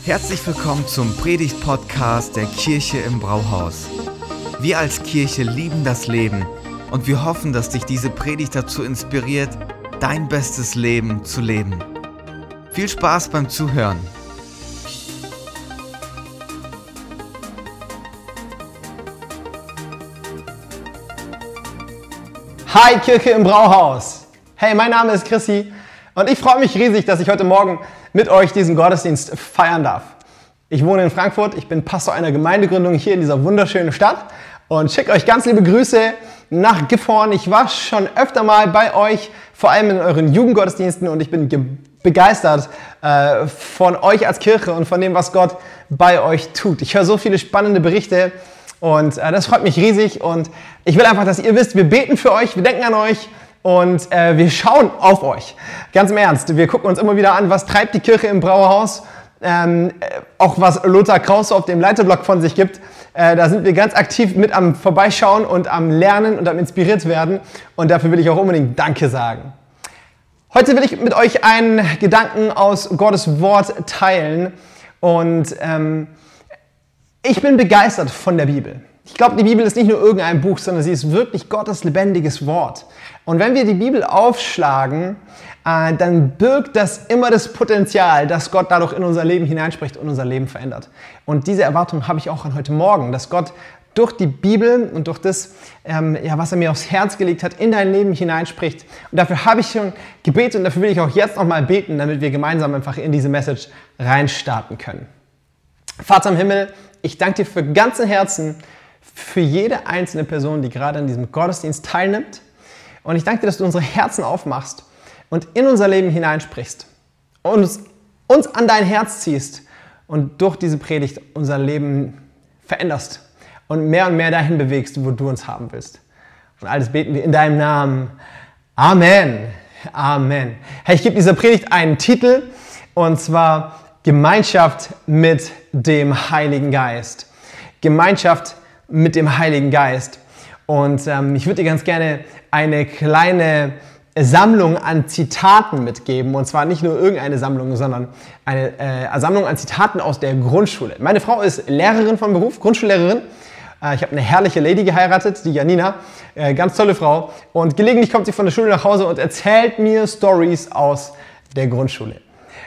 Herzlich willkommen zum Predigt-Podcast der Kirche im Brauhaus. Wir als Kirche lieben das Leben und wir hoffen, dass dich diese Predigt dazu inspiriert, dein bestes Leben zu leben. Viel Spaß beim Zuhören. Hi Kirche im Brauhaus. Hey, mein Name ist Chrissy und ich freue mich riesig, dass ich heute Morgen mit euch diesen Gottesdienst feiern darf. Ich wohne in Frankfurt, ich bin Pastor einer Gemeindegründung hier in dieser wunderschönen Stadt und schicke euch ganz liebe Grüße nach Gifhorn. Ich war schon öfter mal bei euch, vor allem in euren Jugendgottesdiensten und ich bin begeistert äh, von euch als Kirche und von dem, was Gott bei euch tut. Ich höre so viele spannende Berichte und äh, das freut mich riesig und ich will einfach, dass ihr wisst, wir beten für euch, wir denken an euch und äh, wir schauen auf euch. Ganz im Ernst, wir gucken uns immer wieder an, was treibt die Kirche im Brauerhaus. Ähm, äh, auch was Lothar Krause auf dem Leiterblock von sich gibt. Äh, da sind wir ganz aktiv mit am Vorbeischauen und am Lernen und am inspiriert werden. Und dafür will ich auch unbedingt Danke sagen. Heute will ich mit euch einen Gedanken aus Gottes Wort teilen. Und ähm, ich bin begeistert von der Bibel. Ich glaube, die Bibel ist nicht nur irgendein Buch, sondern sie ist wirklich Gottes lebendiges Wort. Und wenn wir die Bibel aufschlagen, äh, dann birgt das immer das Potenzial, dass Gott dadurch in unser Leben hineinspricht und unser Leben verändert. Und diese Erwartung habe ich auch an heute Morgen, dass Gott durch die Bibel und durch das, ähm, ja, was er mir aufs Herz gelegt hat, in dein Leben hineinspricht. Und dafür habe ich schon gebetet und dafür will ich auch jetzt nochmal beten, damit wir gemeinsam einfach in diese Message reinstarten können. Vater im Himmel, ich danke dir für ganzen Herzen für jede einzelne Person, die gerade an diesem Gottesdienst teilnimmt. Und ich danke dir, dass du unsere Herzen aufmachst und in unser Leben hineinsprichst und uns, uns an dein Herz ziehst und durch diese Predigt unser Leben veränderst und mehr und mehr dahin bewegst, wo du uns haben willst. Und alles beten wir in deinem Namen. Amen. Amen. Hey, ich gebe dieser Predigt einen Titel und zwar Gemeinschaft mit dem Heiligen Geist. Gemeinschaft mit dem Heiligen Geist. Und ähm, ich würde dir ganz gerne eine kleine Sammlung an Zitaten mitgeben. Und zwar nicht nur irgendeine Sammlung, sondern eine äh, Sammlung an Zitaten aus der Grundschule. Meine Frau ist Lehrerin von Beruf, Grundschullehrerin. Äh, ich habe eine herrliche Lady geheiratet, die Janina. Äh, ganz tolle Frau. Und gelegentlich kommt sie von der Schule nach Hause und erzählt mir Stories aus der Grundschule.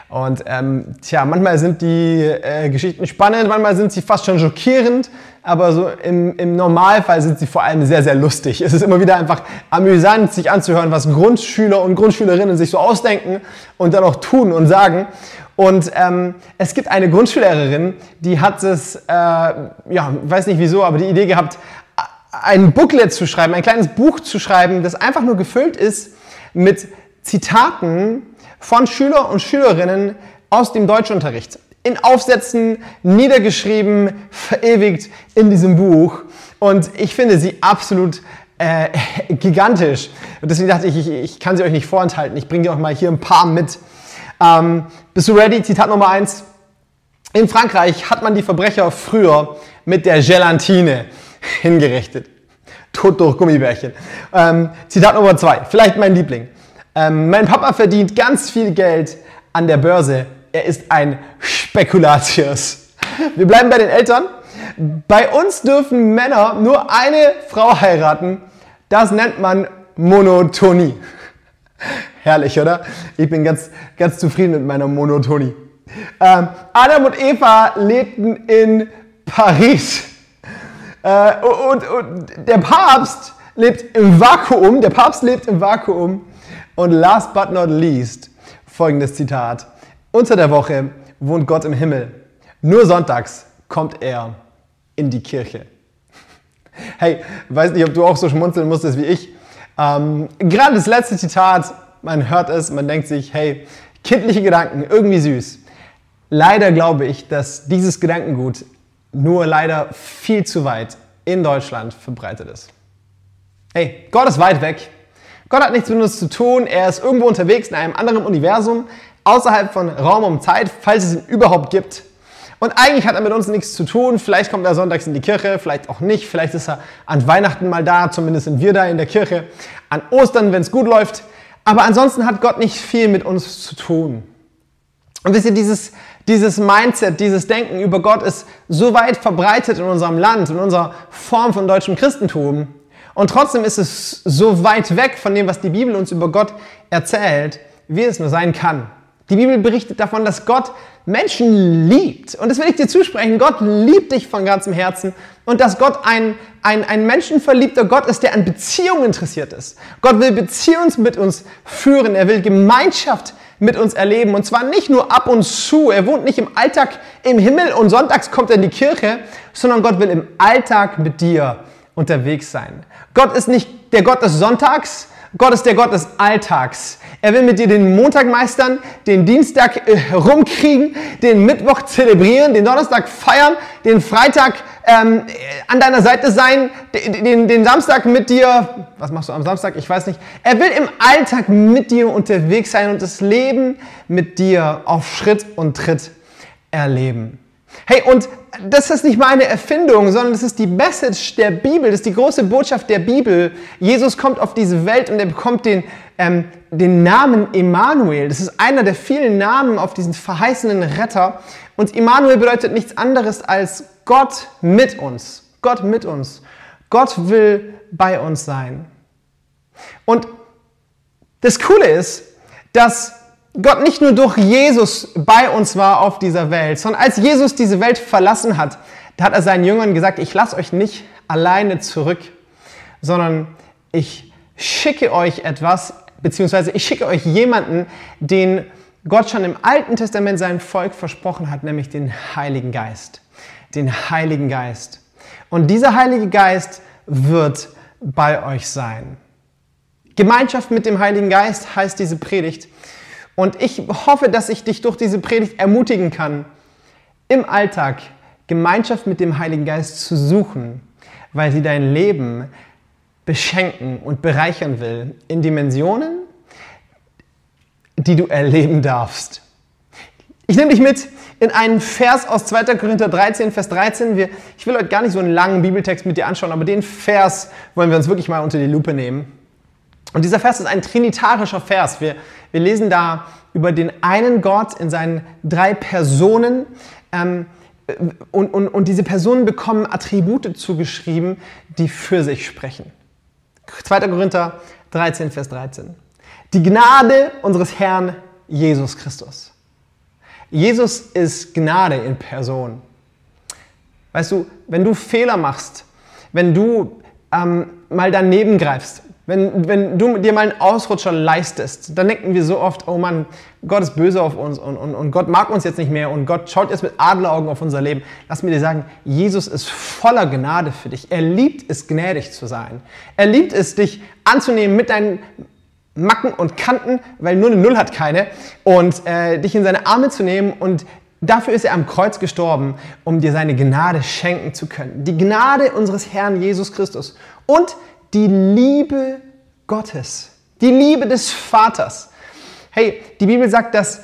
Und ähm, tja, manchmal sind die äh, Geschichten spannend, manchmal sind sie fast schon schockierend, aber so im, im Normalfall sind sie vor allem sehr, sehr lustig. Es ist immer wieder einfach amüsant, sich anzuhören, was Grundschüler und Grundschülerinnen sich so ausdenken und dann auch tun und sagen. Und ähm, es gibt eine Grundschullehrerin, die hat es, äh, ja, weiß nicht wieso, aber die Idee gehabt, ein Booklet zu schreiben, ein kleines Buch zu schreiben, das einfach nur gefüllt ist mit Zitaten von Schüler und Schülerinnen aus dem Deutschunterricht. In Aufsätzen niedergeschrieben, verewigt in diesem Buch. Und ich finde sie absolut äh, gigantisch. Und deswegen dachte ich, ich, ich, kann sie euch nicht vorenthalten. Ich bringe dir auch mal hier ein paar mit. Ähm, bist du ready? Zitat Nummer eins. In Frankreich hat man die Verbrecher früher mit der Gelatine hingerichtet. Tod durch Gummibärchen. Ähm, Zitat Nummer zwei. Vielleicht mein Liebling. Ähm, mein Papa verdient ganz viel Geld an der Börse. Er ist ein Spekulatius. Wir bleiben bei den Eltern. Bei uns dürfen Männer nur eine Frau heiraten. Das nennt man Monotonie. Herrlich, oder? Ich bin ganz, ganz zufrieden mit meiner Monotonie. Ähm, Adam und Eva lebten in Paris. Äh, und, und der Papst lebt im Vakuum. Der Papst lebt im Vakuum. Und last but not least, folgendes Zitat. Unter der Woche wohnt Gott im Himmel. Nur sonntags kommt er in die Kirche. Hey, weiß nicht, ob du auch so schmunzeln musstest wie ich. Ähm, gerade das letzte Zitat, man hört es, man denkt sich, hey, kindliche Gedanken, irgendwie süß. Leider glaube ich, dass dieses Gedankengut nur leider viel zu weit in Deutschland verbreitet ist. Hey, Gott ist weit weg. Gott hat nichts mit uns zu tun. Er ist irgendwo unterwegs in einem anderen Universum, außerhalb von Raum und Zeit, falls es ihn überhaupt gibt. Und eigentlich hat er mit uns nichts zu tun. Vielleicht kommt er sonntags in die Kirche, vielleicht auch nicht. Vielleicht ist er an Weihnachten mal da, zumindest sind wir da in der Kirche. An Ostern, wenn es gut läuft. Aber ansonsten hat Gott nicht viel mit uns zu tun. Und wisst ihr, dieses, dieses Mindset, dieses Denken über Gott ist so weit verbreitet in unserem Land, in unserer Form von deutschem Christentum. Und trotzdem ist es so weit weg von dem, was die Bibel uns über Gott erzählt, wie es nur sein kann. Die Bibel berichtet davon, dass Gott Menschen liebt. Und das will ich dir zusprechen. Gott liebt dich von ganzem Herzen. Und dass Gott ein, ein, ein menschenverliebter Gott ist, der an Beziehungen interessiert ist. Gott will Beziehungen mit uns führen. Er will Gemeinschaft mit uns erleben. Und zwar nicht nur ab und zu. Er wohnt nicht im Alltag im Himmel und sonntags kommt er in die Kirche, sondern Gott will im Alltag mit dir unterwegs sein. Gott ist nicht der Gott des Sonntags, Gott ist der Gott des Alltags. Er will mit dir den Montag meistern, den Dienstag äh, rumkriegen, den Mittwoch zelebrieren, den Donnerstag feiern, den Freitag ähm, an deiner Seite sein, den, den Samstag mit dir, was machst du am Samstag? Ich weiß nicht. Er will im Alltag mit dir unterwegs sein und das Leben mit dir auf Schritt und Tritt erleben. Hey, und das ist nicht meine Erfindung, sondern das ist die Message der Bibel, das ist die große Botschaft der Bibel. Jesus kommt auf diese Welt und er bekommt den, ähm, den Namen Emmanuel. Das ist einer der vielen Namen auf diesen verheißenen Retter. Und Emmanuel bedeutet nichts anderes als Gott mit uns. Gott mit uns. Gott will bei uns sein. Und das Coole ist, dass Gott nicht nur durch Jesus bei uns war auf dieser Welt, sondern als Jesus diese Welt verlassen hat, da hat er seinen Jüngern gesagt, ich lasse euch nicht alleine zurück, sondern ich schicke euch etwas, beziehungsweise ich schicke euch jemanden, den Gott schon im Alten Testament seinem Volk versprochen hat, nämlich den Heiligen Geist. Den Heiligen Geist. Und dieser Heilige Geist wird bei euch sein. Gemeinschaft mit dem Heiligen Geist heißt diese Predigt. Und ich hoffe, dass ich dich durch diese Predigt ermutigen kann, im Alltag Gemeinschaft mit dem Heiligen Geist zu suchen, weil sie dein Leben beschenken und bereichern will in Dimensionen, die du erleben darfst. Ich nehme dich mit in einen Vers aus 2. Korinther 13, Vers 13. Wir, ich will heute gar nicht so einen langen Bibeltext mit dir anschauen, aber den Vers wollen wir uns wirklich mal unter die Lupe nehmen. Und dieser Vers ist ein trinitarischer Vers. Wir, wir lesen da über den einen Gott in seinen drei Personen. Ähm, und, und, und diese Personen bekommen Attribute zugeschrieben, die für sich sprechen. 2. Korinther 13, Vers 13. Die Gnade unseres Herrn Jesus Christus. Jesus ist Gnade in Person. Weißt du, wenn du Fehler machst, wenn du ähm, mal daneben greifst, wenn, wenn du dir mal einen Ausrutscher leistest, dann denken wir so oft, oh Mann, Gott ist böse auf uns und, und, und Gott mag uns jetzt nicht mehr und Gott schaut jetzt mit Adleraugen auf unser Leben. Lass mir dir sagen, Jesus ist voller Gnade für dich. Er liebt es, gnädig zu sein. Er liebt es, dich anzunehmen mit deinen Macken und Kanten, weil nur eine Null hat keine, und äh, dich in seine Arme zu nehmen und Dafür ist er am Kreuz gestorben, um dir seine Gnade schenken zu können. Die Gnade unseres Herrn Jesus Christus. Und die Liebe Gottes, die Liebe des Vaters. Hey, die Bibel sagt, dass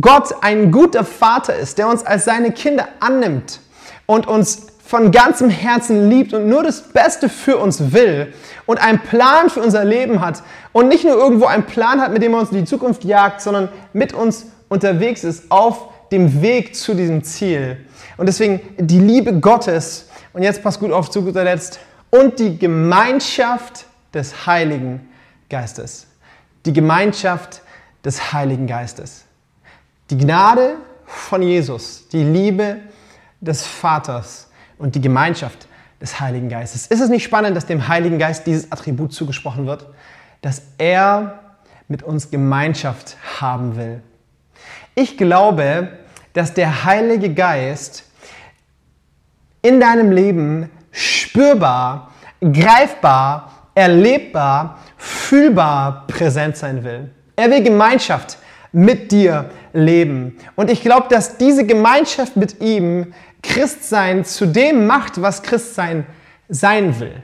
Gott ein guter Vater ist, der uns als seine Kinder annimmt und uns von ganzem Herzen liebt und nur das Beste für uns will und einen Plan für unser Leben hat und nicht nur irgendwo einen Plan hat, mit dem er uns in die Zukunft jagt, sondern mit uns unterwegs ist auf dem Weg zu diesem Ziel. Und deswegen die Liebe Gottes, und jetzt pass gut auf zu guter Letzt, und die Gemeinschaft des Heiligen Geistes. Die Gemeinschaft des Heiligen Geistes. Die Gnade von Jesus, die Liebe des Vaters und die Gemeinschaft des Heiligen Geistes. Ist es nicht spannend, dass dem Heiligen Geist dieses Attribut zugesprochen wird? Dass er mit uns Gemeinschaft haben will. Ich glaube, dass der Heilige Geist in deinem Leben spürbar, greifbar, erlebbar, fühlbar präsent sein will. Er will Gemeinschaft mit dir leben. Und ich glaube, dass diese Gemeinschaft mit ihm Christsein zu dem macht, was Christsein sein will.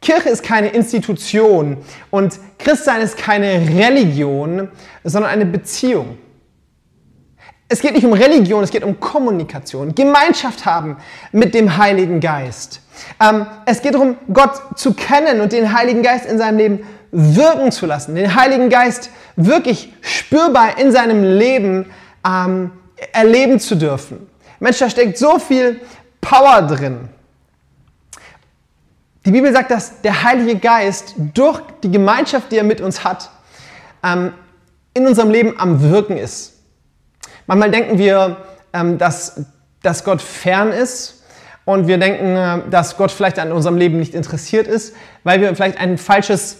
Kirche ist keine Institution und Christsein ist keine Religion, sondern eine Beziehung. Es geht nicht um Religion, es geht um Kommunikation, Gemeinschaft haben mit dem Heiligen Geist. Ähm, es geht darum, Gott zu kennen und den Heiligen Geist in seinem Leben wirken zu lassen, den Heiligen Geist wirklich spürbar in seinem Leben ähm, erleben zu dürfen. Mensch, da steckt so viel Power drin. Die Bibel sagt, dass der Heilige Geist durch die Gemeinschaft, die er mit uns hat, ähm, in unserem Leben am Wirken ist. Manchmal denken wir, ähm, dass, dass Gott fern ist und wir denken, äh, dass Gott vielleicht an unserem Leben nicht interessiert ist, weil wir vielleicht ein falsches,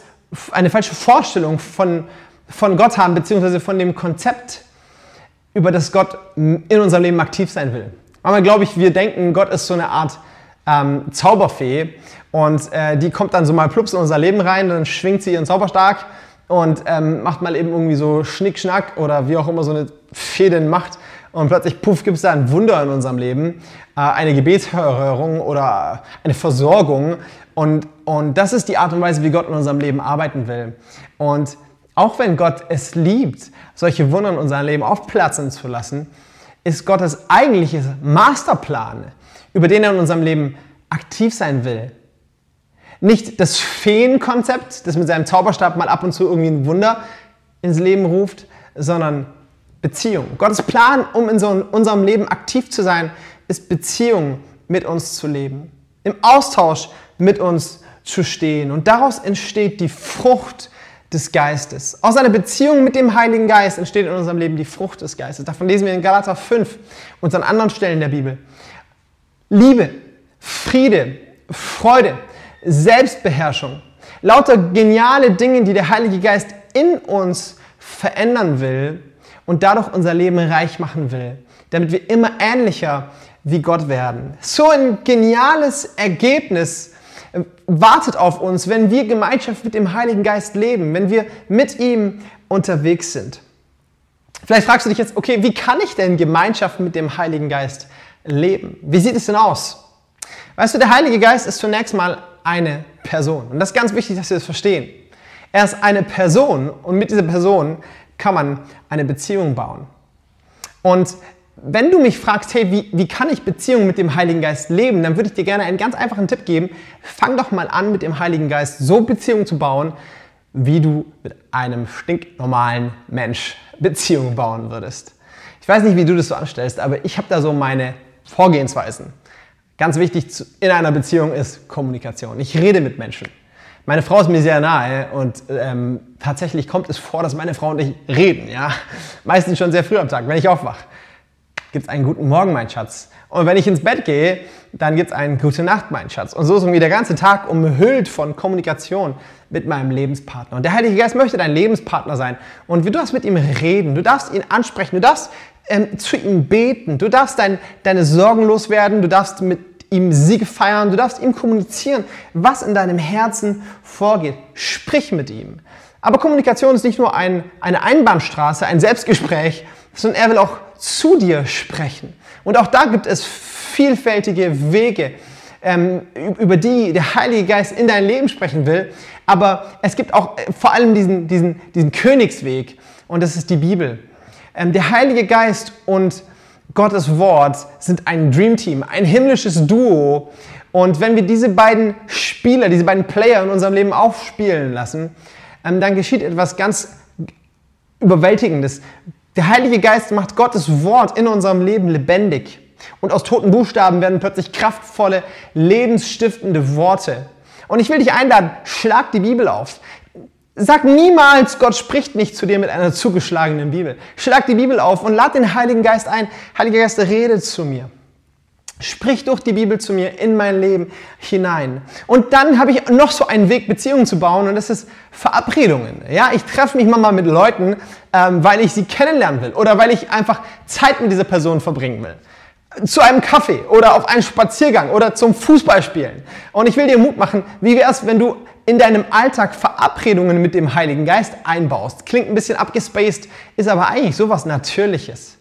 eine falsche Vorstellung von, von Gott haben, beziehungsweise von dem Konzept, über das Gott in unserem Leben aktiv sein will. Manchmal glaube ich, wir denken, Gott ist so eine Art ähm, Zauberfee und äh, die kommt dann so mal plups in unser Leben rein, dann schwingt sie ihren Zauberstab und ähm, macht mal eben irgendwie so Schnickschnack oder wie auch immer so eine Fee denn macht und plötzlich, puff, gibt es da ein Wunder in unserem Leben, äh, eine Gebetshörung oder eine Versorgung und, und das ist die Art und Weise, wie Gott in unserem Leben arbeiten will. Und auch wenn Gott es liebt, solche Wunder in unserem Leben aufplatzen zu lassen, ist Gottes eigentliches Masterplan, über den er in unserem Leben aktiv sein will. Nicht das Feenkonzept, das mit seinem Zauberstab mal ab und zu irgendwie ein Wunder ins Leben ruft, sondern Beziehung. Gottes Plan, um in so unserem Leben aktiv zu sein, ist Beziehung mit uns zu leben, im Austausch mit uns zu stehen. Und daraus entsteht die Frucht des Geistes. Aus einer Beziehung mit dem Heiligen Geist entsteht in unserem Leben die Frucht des Geistes. Davon lesen wir in Galater 5 und an anderen Stellen der Bibel. Liebe, Friede, Freude, Selbstbeherrschung. Lauter geniale Dinge, die der Heilige Geist in uns verändern will und dadurch unser Leben reich machen will, damit wir immer ähnlicher wie Gott werden. So ein geniales Ergebnis äh, wartet auf uns, wenn wir Gemeinschaft mit dem Heiligen Geist leben, wenn wir mit ihm unterwegs sind. Vielleicht fragst du dich jetzt, okay, wie kann ich denn Gemeinschaft mit dem Heiligen Geist leben? Wie sieht es denn aus? Weißt du, der Heilige Geist ist zunächst mal eine Person. Und das ist ganz wichtig, dass wir das verstehen. Er ist eine Person und mit dieser Person kann man eine Beziehung bauen. Und wenn du mich fragst, hey, wie, wie kann ich Beziehung mit dem Heiligen Geist leben, dann würde ich dir gerne einen ganz einfachen Tipp geben. Fang doch mal an, mit dem Heiligen Geist so Beziehungen zu bauen, wie du mit einem stinknormalen Mensch Beziehungen bauen würdest. Ich weiß nicht, wie du das so anstellst, aber ich habe da so meine Vorgehensweisen. Ganz wichtig in einer Beziehung ist Kommunikation. Ich rede mit Menschen. Meine Frau ist mir sehr nahe und ähm, tatsächlich kommt es vor, dass meine Frau und ich reden. Ja? Meistens schon sehr früh am Tag, wenn ich aufwache. Gibt es einen guten Morgen, mein Schatz. Und wenn ich ins Bett gehe, dann gibt es einen gute Nacht, mein Schatz. Und so ist irgendwie der ganze Tag umhüllt von Kommunikation mit meinem Lebenspartner. Und der Heilige Geist möchte dein Lebenspartner sein. Und du darfst mit ihm reden, du darfst ihn ansprechen, du darfst ähm, zu ihm beten. Du darfst dein, deine Sorgen loswerden, du darfst mit ihm Sieg feiern, du darfst ihm kommunizieren, was in deinem Herzen vorgeht. Sprich mit ihm. Aber Kommunikation ist nicht nur ein, eine Einbahnstraße, ein Selbstgespräch, sondern er will auch zu dir sprechen. Und auch da gibt es vielfältige Wege, ähm, über die der Heilige Geist in dein Leben sprechen will. Aber es gibt auch äh, vor allem diesen, diesen, diesen Königsweg und das ist die Bibel. Ähm, der Heilige Geist und Gottes Wort sind ein Dreamteam, ein himmlisches Duo. Und wenn wir diese beiden Spieler, diese beiden Player in unserem Leben aufspielen lassen, ähm, dann geschieht etwas ganz Überwältigendes. Der Heilige Geist macht Gottes Wort in unserem Leben lebendig. Und aus toten Buchstaben werden plötzlich kraftvolle, lebensstiftende Worte. Und ich will dich einladen, schlag die Bibel auf. Sag niemals, Gott spricht nicht zu dir mit einer zugeschlagenen Bibel. Schlag die Bibel auf und lad den Heiligen Geist ein. Heiliger Geist, rede zu mir. Sprich durch die Bibel zu mir in mein Leben hinein. Und dann habe ich noch so einen Weg, Beziehungen zu bauen, und das ist Verabredungen. Ja, ich treffe mich mal mit Leuten, ähm, weil ich sie kennenlernen will oder weil ich einfach Zeit mit dieser Person verbringen will zu einem Kaffee oder auf einen Spaziergang oder zum Fußballspielen. Und ich will dir Mut machen, wie wäre es, wenn du in deinem Alltag Verabredungen mit dem Heiligen Geist einbaust? Klingt ein bisschen abgespaced, ist aber eigentlich sowas Natürliches.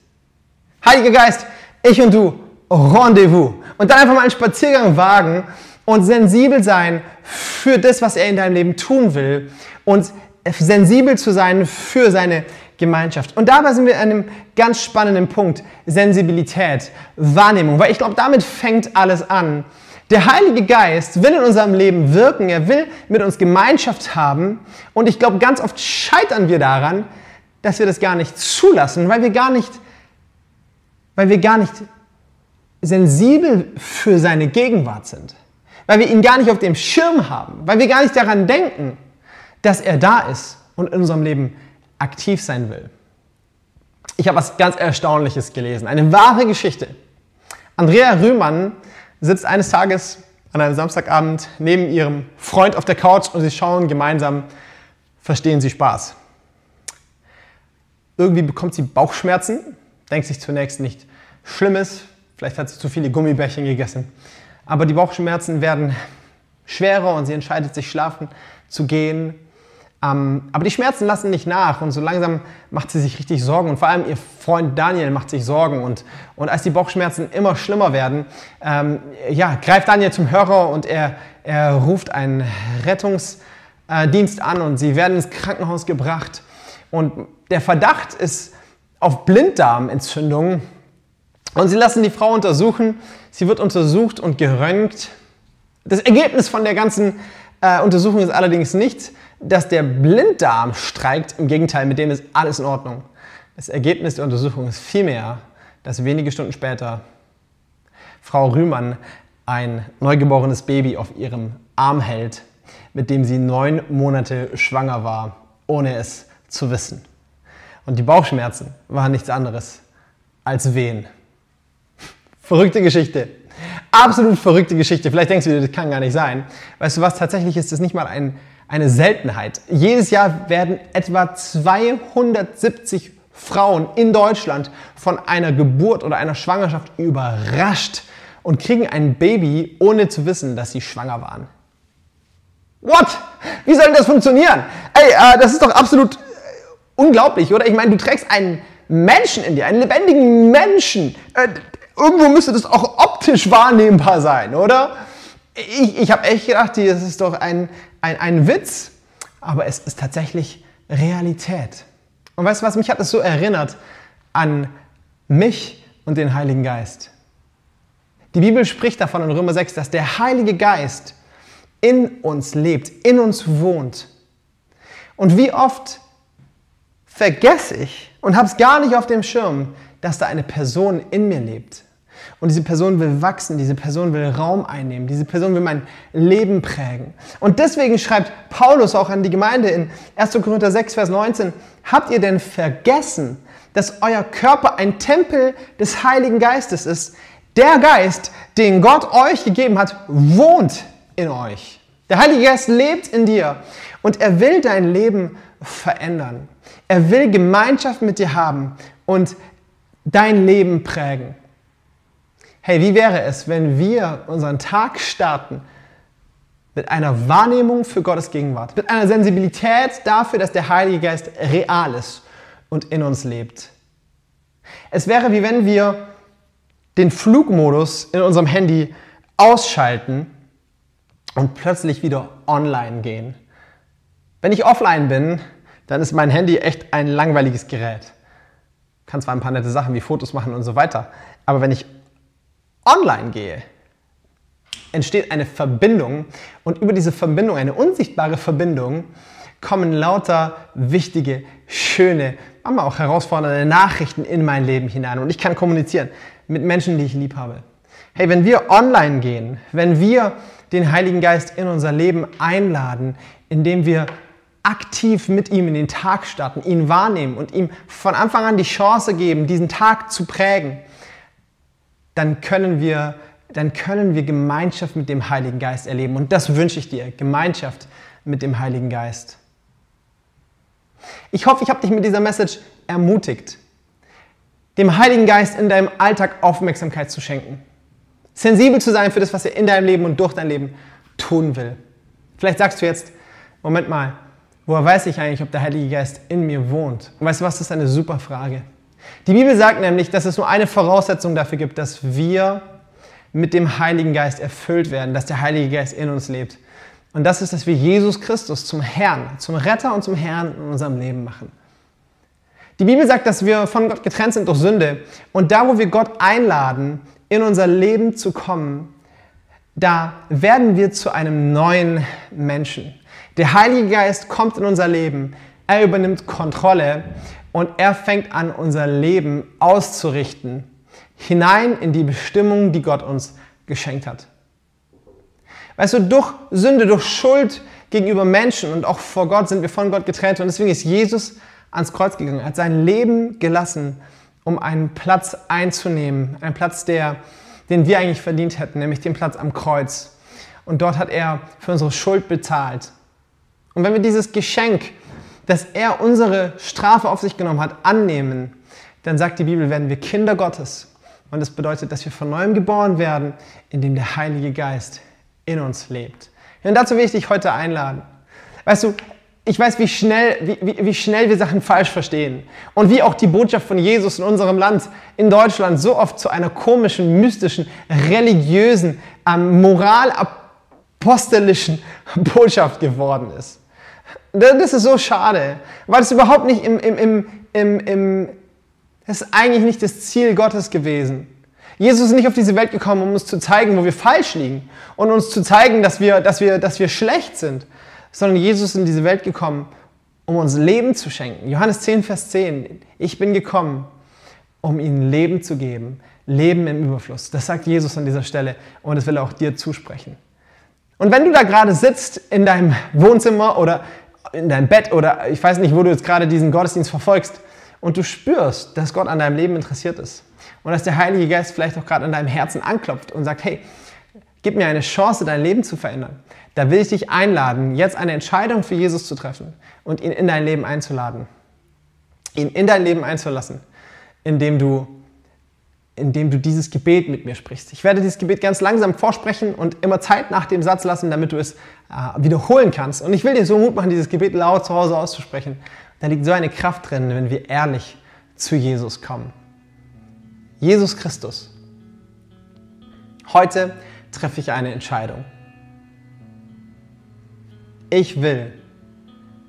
Heiliger Geist, ich und du, Rendezvous. Und dann einfach mal einen Spaziergang wagen und sensibel sein für das, was er in deinem Leben tun will. Und sensibel zu sein für seine Gemeinschaft. Und dabei sind wir an einem ganz spannenden Punkt, Sensibilität, Wahrnehmung, weil ich glaube, damit fängt alles an. Der Heilige Geist will in unserem Leben wirken, er will mit uns Gemeinschaft haben. Und ich glaube, ganz oft scheitern wir daran, dass wir das gar nicht zulassen, weil wir gar nicht, weil wir gar nicht sensibel für seine Gegenwart sind, weil wir ihn gar nicht auf dem Schirm haben, weil wir gar nicht daran denken, dass er da ist und in unserem Leben aktiv sein will. Ich habe was ganz Erstaunliches gelesen, eine wahre Geschichte. Andrea Rühmann sitzt eines Tages an einem Samstagabend neben ihrem Freund auf der Couch und sie schauen gemeinsam, verstehen sie Spaß. Irgendwie bekommt sie Bauchschmerzen, denkt sich zunächst nicht Schlimmes, vielleicht hat sie zu viele Gummibärchen gegessen. Aber die Bauchschmerzen werden schwerer und sie entscheidet sich schlafen zu gehen aber die Schmerzen lassen nicht nach und so langsam macht sie sich richtig Sorgen und vor allem ihr Freund Daniel macht sich Sorgen und, und als die Bauchschmerzen immer schlimmer werden, ähm, ja, greift Daniel zum Hörer und er, er ruft einen Rettungsdienst an und sie werden ins Krankenhaus gebracht und der Verdacht ist auf Blinddarmentzündung und sie lassen die Frau untersuchen, sie wird untersucht und geröntgt. Das Ergebnis von der ganzen äh, Untersuchung ist allerdings nicht, dass der Blinddarm streikt. Im Gegenteil, mit dem ist alles in Ordnung. Das Ergebnis der Untersuchung ist vielmehr, dass wenige Stunden später Frau Rühmann ein neugeborenes Baby auf ihrem Arm hält, mit dem sie neun Monate schwanger war, ohne es zu wissen. Und die Bauchschmerzen waren nichts anderes als Wehen. Verrückte Geschichte. Absolut verrückte Geschichte. Vielleicht denkst du dir, das kann gar nicht sein. Weißt du was, tatsächlich ist es nicht mal ein eine Seltenheit. Jedes Jahr werden etwa 270 Frauen in Deutschland von einer Geburt oder einer Schwangerschaft überrascht und kriegen ein Baby, ohne zu wissen, dass sie schwanger waren. What? Wie soll das funktionieren? Ey, äh, das ist doch absolut äh, unglaublich, oder? Ich meine, du trägst einen Menschen in dir, einen lebendigen Menschen. Äh, irgendwo müsste das auch optisch wahrnehmbar sein, oder? Ich, ich habe echt gedacht, das ist doch ein, ein, ein Witz, aber es ist tatsächlich Realität. Und weißt du was, mich hat es so erinnert an mich und den Heiligen Geist. Die Bibel spricht davon in Römer 6, dass der Heilige Geist in uns lebt, in uns wohnt. Und wie oft vergesse ich und habe es gar nicht auf dem Schirm, dass da eine Person in mir lebt. Und diese Person will wachsen, diese Person will Raum einnehmen, diese Person will mein Leben prägen. Und deswegen schreibt Paulus auch an die Gemeinde in 1. Korinther 6, Vers 19, habt ihr denn vergessen, dass euer Körper ein Tempel des Heiligen Geistes ist? Der Geist, den Gott euch gegeben hat, wohnt in euch. Der Heilige Geist lebt in dir und er will dein Leben verändern. Er will Gemeinschaft mit dir haben und dein Leben prägen. Hey, wie wäre es, wenn wir unseren Tag starten mit einer Wahrnehmung für Gottes Gegenwart, mit einer Sensibilität dafür, dass der Heilige Geist real ist und in uns lebt? Es wäre wie wenn wir den Flugmodus in unserem Handy ausschalten und plötzlich wieder online gehen. Wenn ich offline bin, dann ist mein Handy echt ein langweiliges Gerät. Kann zwar ein paar nette Sachen wie Fotos machen und so weiter, aber wenn ich online gehe, entsteht eine Verbindung und über diese Verbindung, eine unsichtbare Verbindung, kommen lauter wichtige, schöne, manchmal auch herausfordernde Nachrichten in mein Leben hinein und ich kann kommunizieren mit Menschen, die ich lieb habe. Hey, wenn wir online gehen, wenn wir den Heiligen Geist in unser Leben einladen, indem wir aktiv mit ihm in den Tag starten, ihn wahrnehmen und ihm von Anfang an die Chance geben, diesen Tag zu prägen, dann können wir, dann können wir Gemeinschaft mit dem Heiligen Geist erleben. Und das wünsche ich dir, Gemeinschaft mit dem Heiligen Geist. Ich hoffe, ich habe dich mit dieser Message ermutigt, dem Heiligen Geist in deinem Alltag Aufmerksamkeit zu schenken. Sensibel zu sein für das, was er in deinem Leben und durch dein Leben tun will. Vielleicht sagst du jetzt, Moment mal, woher weiß ich eigentlich, ob der Heilige Geist in mir wohnt? Weißt du was, das ist eine super Frage. Die Bibel sagt nämlich, dass es nur eine Voraussetzung dafür gibt, dass wir mit dem Heiligen Geist erfüllt werden, dass der Heilige Geist in uns lebt. Und das ist, dass wir Jesus Christus zum Herrn, zum Retter und zum Herrn in unserem Leben machen. Die Bibel sagt, dass wir von Gott getrennt sind durch Sünde. Und da, wo wir Gott einladen, in unser Leben zu kommen, da werden wir zu einem neuen Menschen. Der Heilige Geist kommt in unser Leben, er übernimmt Kontrolle und er fängt an, unser Leben auszurichten, hinein in die Bestimmung, die Gott uns geschenkt hat. Weißt du, durch Sünde, durch Schuld gegenüber Menschen und auch vor Gott sind wir von Gott getrennt und deswegen ist Jesus ans Kreuz gegangen, hat sein Leben gelassen, um einen Platz einzunehmen, einen Platz, der, den wir eigentlich verdient hätten, nämlich den Platz am Kreuz. Und dort hat er für unsere Schuld bezahlt. Und wenn wir dieses Geschenk, dass er unsere Strafe auf sich genommen hat, annehmen, dann sagt die Bibel, werden wir Kinder Gottes. Und das bedeutet, dass wir von neuem geboren werden, indem der Heilige Geist in uns lebt. Und dazu will ich dich heute einladen. Weißt du, ich weiß, wie schnell, wie, wie, wie, schnell wir Sachen falsch verstehen. Und wie auch die Botschaft von Jesus in unserem Land, in Deutschland, so oft zu einer komischen, mystischen, religiösen, ähm, moralapostelischen Botschaft geworden ist. Das ist so schade, weil es überhaupt nicht im, im, im, im, im das ist eigentlich nicht das Ziel Gottes gewesen. Jesus ist nicht auf diese Welt gekommen, um uns zu zeigen, wo wir falsch liegen und uns zu zeigen, dass wir, dass wir, dass wir schlecht sind, sondern Jesus ist in diese Welt gekommen, um uns Leben zu schenken. Johannes 10, Vers 10. Ich bin gekommen, um ihnen Leben zu geben. Leben im Überfluss. Das sagt Jesus an dieser Stelle und das will er auch dir zusprechen. Und wenn du da gerade sitzt in deinem Wohnzimmer oder in deinem Bett oder ich weiß nicht, wo du jetzt gerade diesen Gottesdienst verfolgst und du spürst, dass Gott an deinem Leben interessiert ist und dass der Heilige Geist vielleicht auch gerade an deinem Herzen anklopft und sagt, hey, gib mir eine Chance, dein Leben zu verändern, da will ich dich einladen, jetzt eine Entscheidung für Jesus zu treffen und ihn in dein Leben einzuladen. Ihn in dein Leben einzulassen, indem du, indem du dieses Gebet mit mir sprichst. Ich werde dieses Gebet ganz langsam vorsprechen und immer Zeit nach dem Satz lassen, damit du es äh, wiederholen kannst. Und ich will dir so Mut machen, dieses Gebet laut zu Hause auszusprechen. Da liegt so eine Kraft drin, wenn wir ehrlich zu Jesus kommen. Jesus Christus. Heute treffe ich eine Entscheidung ich will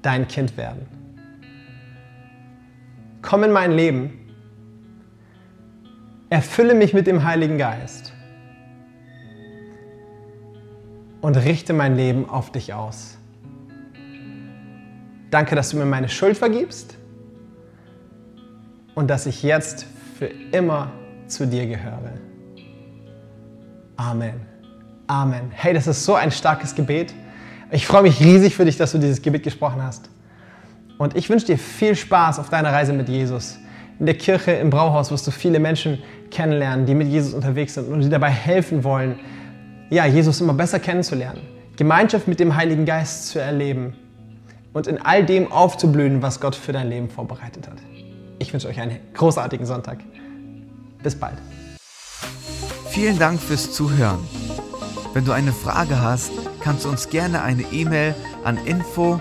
dein Kind werden. Komm in mein Leben, erfülle mich mit dem Heiligen Geist und richte mein Leben auf dich aus. Danke, dass du mir meine Schuld vergibst und dass ich jetzt für immer zu dir gehöre. Amen. Amen. Hey, das ist so ein starkes Gebet. Ich freue mich riesig für dich, dass du dieses Gebet gesprochen hast. Und ich wünsche dir viel Spaß auf deiner Reise mit Jesus. In der Kirche, im Brauhaus wirst du viele Menschen kennenlernen, die mit Jesus unterwegs sind und die dabei helfen wollen, ja, Jesus immer besser kennenzulernen, Gemeinschaft mit dem Heiligen Geist zu erleben und in all dem aufzublühen, was Gott für dein Leben vorbereitet hat. Ich wünsche euch einen großartigen Sonntag. Bis bald. Vielen Dank fürs Zuhören. Wenn du eine Frage hast, kannst du uns gerne eine E-Mail an info